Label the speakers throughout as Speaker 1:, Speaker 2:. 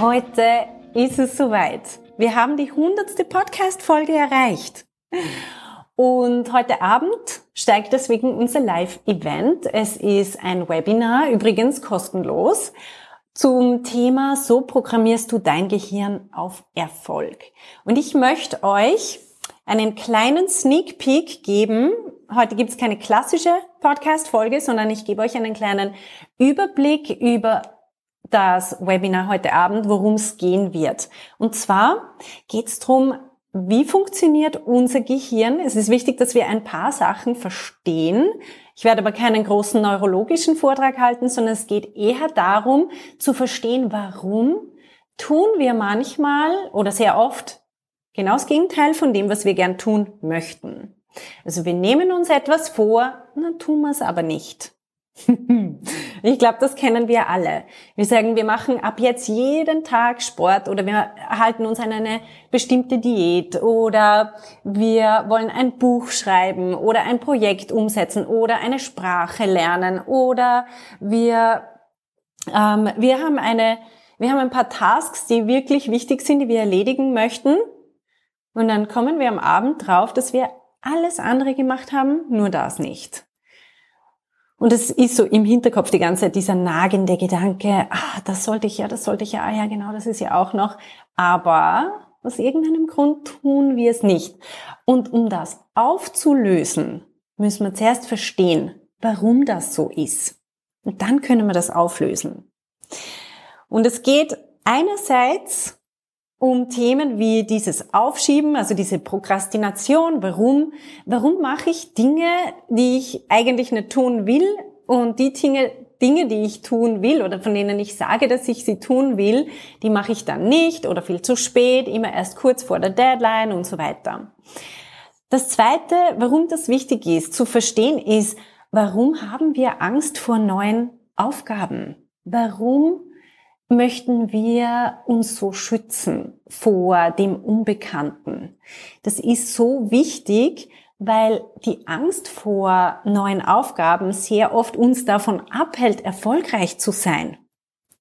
Speaker 1: Heute ist es soweit. Wir haben die hundertste Podcast-Folge erreicht. Und heute Abend steigt deswegen unser Live-Event. Es ist ein Webinar, übrigens kostenlos, zum Thema So programmierst du dein Gehirn auf Erfolg. Und ich möchte euch einen kleinen Sneak Peek geben. Heute gibt es keine klassische Podcast-Folge, sondern ich gebe euch einen kleinen Überblick über das Webinar heute Abend, worum es gehen wird. Und zwar geht es darum, wie funktioniert unser Gehirn? Es ist wichtig, dass wir ein paar Sachen verstehen. Ich werde aber keinen großen neurologischen Vortrag halten, sondern es geht eher darum, zu verstehen, warum tun wir manchmal oder sehr oft genau das Gegenteil von dem, was wir gern tun möchten. Also wir nehmen uns etwas vor, dann tun wir es aber nicht. Ich glaube, das kennen wir alle. Wir sagen, wir machen ab jetzt jeden Tag Sport oder wir halten uns an eine bestimmte Diät oder wir wollen ein Buch schreiben oder ein Projekt umsetzen oder eine Sprache lernen oder wir, ähm, wir haben eine, wir haben ein paar Tasks, die wirklich wichtig sind, die wir erledigen möchten. Und dann kommen wir am Abend drauf, dass wir alles andere gemacht haben, nur das nicht. Und es ist so im Hinterkopf die ganze Zeit dieser nagende Gedanke, ah, das sollte ich ja, das sollte ich ja, ah ja, genau, das ist ja auch noch. Aber aus irgendeinem Grund tun wir es nicht. Und um das aufzulösen, müssen wir zuerst verstehen, warum das so ist. Und dann können wir das auflösen. Und es geht einerseits um Themen wie dieses Aufschieben, also diese Prokrastination. Warum? Warum mache ich Dinge, die ich eigentlich nicht tun will und die Dinge, Dinge, die ich tun will oder von denen ich sage, dass ich sie tun will, die mache ich dann nicht oder viel zu spät, immer erst kurz vor der Deadline und so weiter. Das zweite, warum das wichtig ist zu verstehen, ist, warum haben wir Angst vor neuen Aufgaben? Warum möchten wir uns so schützen vor dem Unbekannten. Das ist so wichtig, weil die Angst vor neuen Aufgaben sehr oft uns davon abhält, erfolgreich zu sein,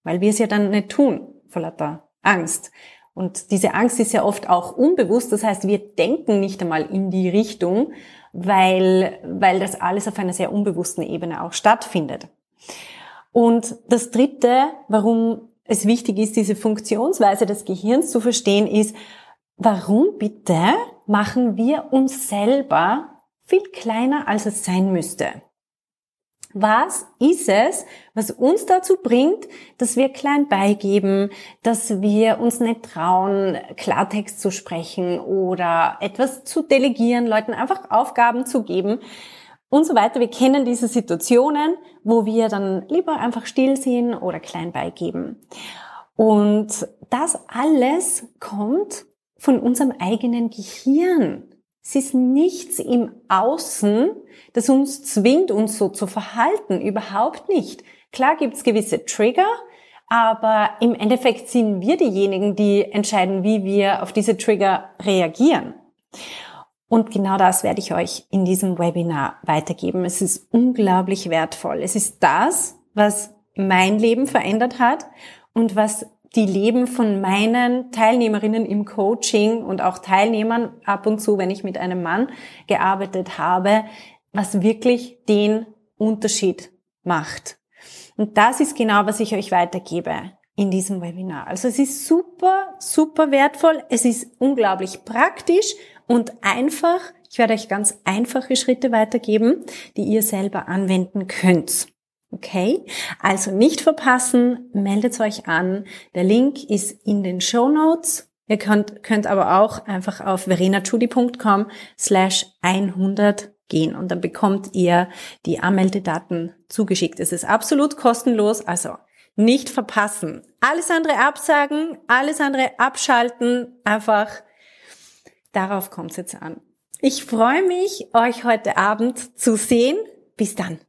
Speaker 1: weil wir es ja dann nicht tun, vor lauter Angst. Und diese Angst ist ja oft auch unbewusst, das heißt, wir denken nicht einmal in die Richtung, weil, weil das alles auf einer sehr unbewussten Ebene auch stattfindet. Und das Dritte, warum es wichtig ist, diese Funktionsweise des Gehirns zu verstehen, ist, warum bitte machen wir uns selber viel kleiner, als es sein müsste? Was ist es, was uns dazu bringt, dass wir klein beigeben, dass wir uns nicht trauen, Klartext zu sprechen oder etwas zu delegieren, Leuten einfach Aufgaben zu geben, und so weiter. Wir kennen diese Situationen, wo wir dann lieber einfach still sind oder klein beigeben. Und das alles kommt von unserem eigenen Gehirn. Es ist nichts im Außen, das uns zwingt, uns so zu verhalten. Überhaupt nicht. Klar gibt's gewisse Trigger, aber im Endeffekt sind wir diejenigen, die entscheiden, wie wir auf diese Trigger reagieren. Und genau das werde ich euch in diesem Webinar weitergeben. Es ist unglaublich wertvoll. Es ist das, was mein Leben verändert hat und was die Leben von meinen Teilnehmerinnen im Coaching und auch Teilnehmern ab und zu, wenn ich mit einem Mann gearbeitet habe, was wirklich den Unterschied macht. Und das ist genau, was ich euch weitergebe in diesem Webinar. Also es ist super, super wertvoll. Es ist unglaublich praktisch und einfach. Ich werde euch ganz einfache Schritte weitergeben, die ihr selber anwenden könnt. Okay? Also nicht verpassen, meldet euch an. Der Link ist in den Show Notes. Ihr könnt, könnt aber auch einfach auf verenachudi.com slash 100 gehen und dann bekommt ihr die Anmeldedaten zugeschickt. Es ist absolut kostenlos, also nicht verpassen. Alles andere absagen, alles andere abschalten, einfach darauf kommt es jetzt an. Ich freue mich, euch heute Abend zu sehen. Bis dann.